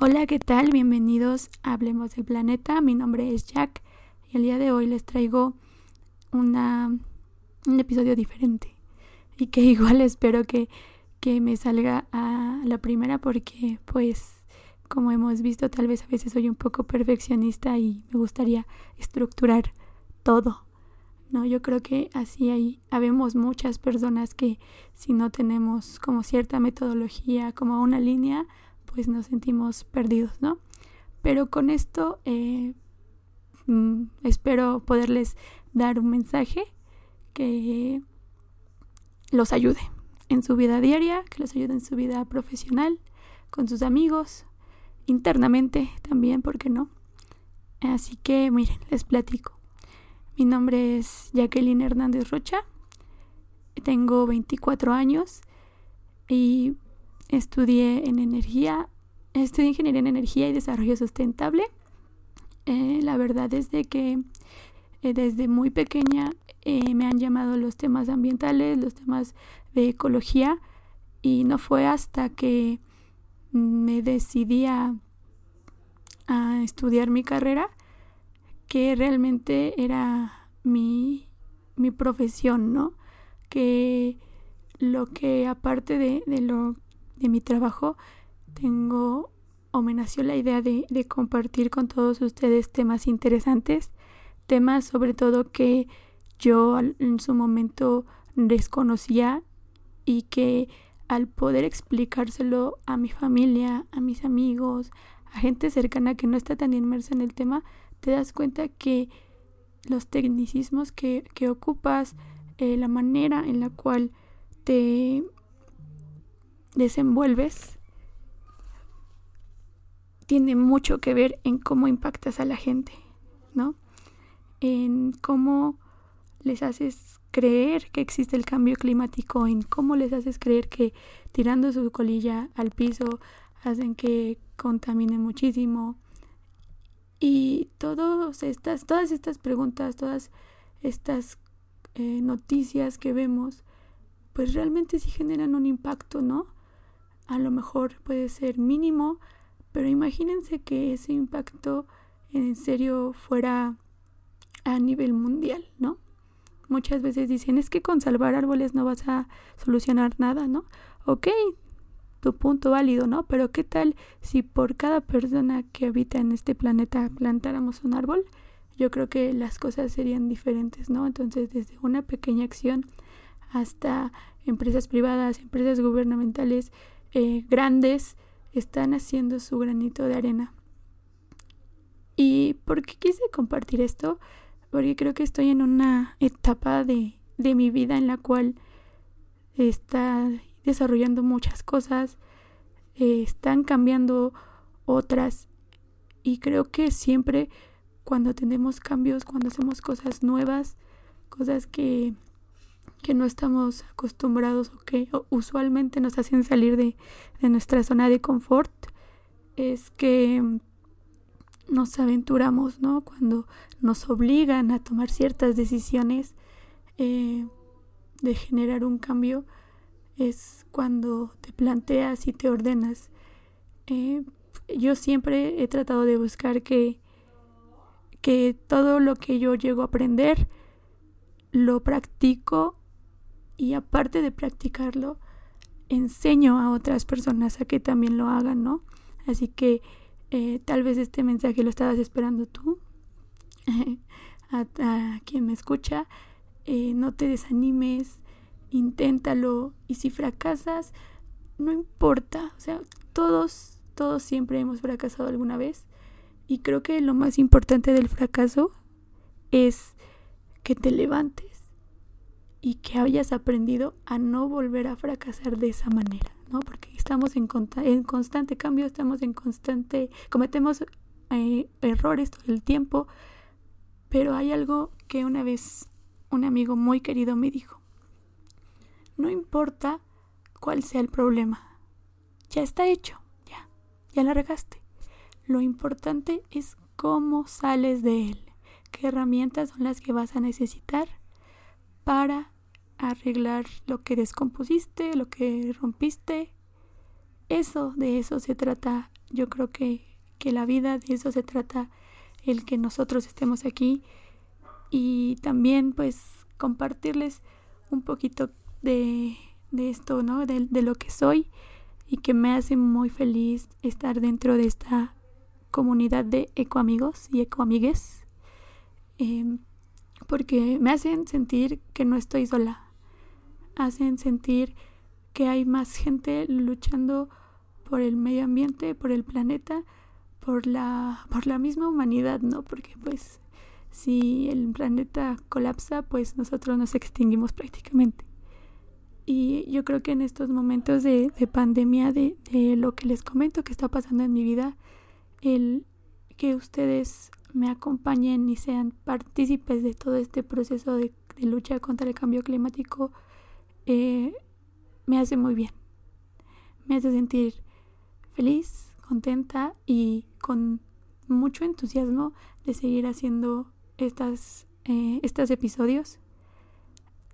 Hola, ¿qué tal? Bienvenidos a Hablemos del Planeta. Mi nombre es Jack y el día de hoy les traigo una, un episodio diferente y que igual espero que, que me salga a la primera porque pues como hemos visto tal vez a veces soy un poco perfeccionista y me gustaría estructurar todo. No, yo creo que así hay, habemos muchas personas que si no tenemos como cierta metodología, como una línea, pues nos sentimos perdidos, ¿no? Pero con esto eh, mm, espero poderles dar un mensaje que los ayude en su vida diaria, que los ayude en su vida profesional, con sus amigos, internamente también, ¿por qué no? Así que miren, les platico. Mi nombre es Jacqueline Hernández Rocha, tengo 24 años y estudié en energía, estudié ingeniería en energía y desarrollo sustentable. Eh, la verdad es de que eh, desde muy pequeña eh, me han llamado los temas ambientales, los temas de ecología y no fue hasta que me decidí a, estudiar mi carrera que realmente era mi, mi profesión, ¿no? Que lo que aparte de, de lo de mi trabajo, tengo o me nació la idea de, de compartir con todos ustedes temas interesantes, temas sobre todo que yo en su momento desconocía y que al poder explicárselo a mi familia, a mis amigos, a gente cercana que no está tan inmersa en el tema, te das cuenta que los tecnicismos que, que ocupas, eh, la manera en la cual te desenvuelves tiene mucho que ver en cómo impactas a la gente, ¿no? En cómo les haces creer que existe el cambio climático, en cómo les haces creer que tirando su colilla al piso hacen que contamine muchísimo. Y todas estas, todas estas preguntas, todas estas eh, noticias que vemos, pues realmente sí generan un impacto, ¿no? A lo mejor puede ser mínimo, pero imagínense que ese impacto en serio fuera a nivel mundial, ¿no? Muchas veces dicen, es que con salvar árboles no vas a solucionar nada, ¿no? Ok, tu punto válido, ¿no? Pero ¿qué tal si por cada persona que habita en este planeta plantáramos un árbol? Yo creo que las cosas serían diferentes, ¿no? Entonces, desde una pequeña acción hasta empresas privadas, empresas gubernamentales, eh, grandes están haciendo su granito de arena. ¿Y por qué quise compartir esto? Porque creo que estoy en una etapa de, de mi vida en la cual está desarrollando muchas cosas, eh, están cambiando otras y creo que siempre cuando tenemos cambios, cuando hacemos cosas nuevas, cosas que que no estamos acostumbrados o que usualmente nos hacen salir de, nuestra zona de confort es que nos aventuramos, ¿no? Cuando nos obligan a tomar ciertas decisiones eh, de generar un cambio, es cuando te planteas y te ordenas. Eh, yo siempre he tratado de buscar que, que todo lo que yo llego a aprender lo practico y aparte de practicarlo, enseño a otras personas a que también lo hagan, ¿no? Así que eh, tal vez este mensaje lo estabas esperando tú, a, quien me escucha, eh, no te desanimes, inténtalo y si fracasas, no importa, o sea, todos, todos siempre hemos fracasado alguna vez y creo que lo más importante del fracaso es que te levantes y que hayas aprendido a no volver a fracasar de esa manera, ¿no? Porque estamos en, en constante cambio, estamos en constante, cometemos eh, errores todo el tiempo, pero hay algo que una vez un amigo muy querido me dijo, no importa cuál sea el problema, ya está hecho, ya, ya la regaste. Lo importante es cómo sales de él, qué herramientas son las que vas a necesitar para arreglar lo que descompusiste, lo que rompiste. Eso, de eso se trata, yo creo que, que la vida, de eso se trata el que nosotros estemos aquí. Y también pues compartirles un poquito de, de esto, ¿no? De, de, lo que soy y que me hace muy feliz estar dentro de esta comunidad de ecoamigos y ecoamigues. Eh, porque me hacen sentir que no estoy sola, hacen sentir que hay más gente luchando por el medio ambiente, por el planeta, por la, por la misma humanidad, ¿no? Porque pues si el planeta colapsa, pues nosotros nos extinguimos prácticamente. Y yo creo que en estos momentos de, de pandemia, de, de, lo que les comento que está pasando en mi vida, el que ustedes me acompañen y sean partícipes de todo este proceso de, lucha contra el cambio climático, eh, me hace muy bien. Me hace sentir feliz, contenta y con mucho entusiasmo de seguir haciendo estas, eh, estos episodios.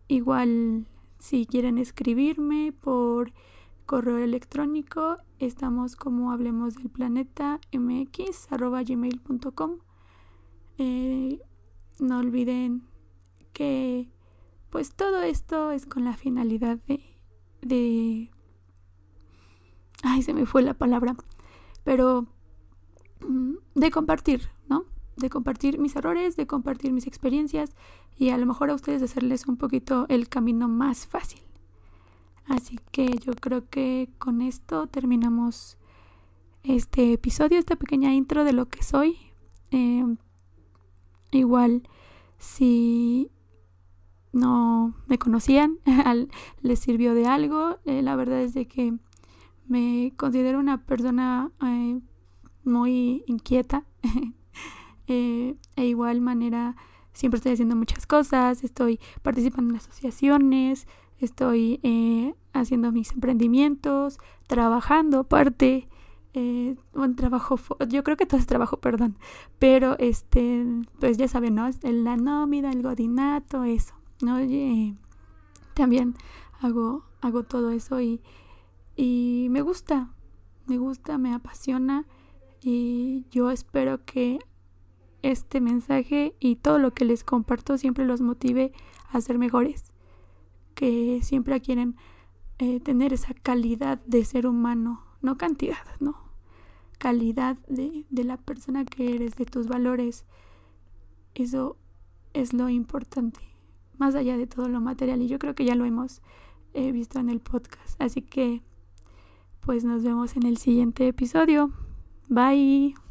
Igual si quieren escribirme por correo electrónico, estamos como hablemos del planeta mx gmail.com. Eh, no olviden que pues todo esto es con la finalidad de, de... Ay, se me fue la palabra. Pero mm, de compartir, ¿no? De compartir mis errores, de compartir mis experiencias y a lo mejor a ustedes hacerles un poquito el camino más fácil. Así que yo creo que con esto terminamos este episodio, esta pequeña intro de lo que soy. Eh, igual, si no me conocían, les sirvió de algo. Eh, la verdad es de que me considero una persona eh, muy inquieta. eh, e igual manera siempre estoy haciendo muchas cosas, estoy participando en asociaciones, estoy eh, haciendo mis emprendimientos, trabajando aparte. Eh, un trabajo, yo creo que todo es trabajo, perdón, pero este, pues ya saben, ¿no? La nómina, el godinato, eso. ¿no? también hago, hago todo eso y, y me gusta, me gusta, me apasiona y yo espero que este mensaje y todo lo que les comparto siempre los motive a ser mejores, que siempre quieren eh, tener esa calidad de ser humano, no cantidad, no, calidad de, de la persona que eres, de tus valores, eso es lo importante más allá de todo lo material y yo creo que ya lo hemos eh, visto en el podcast. Así que pues nos vemos en el siguiente episodio. Bye.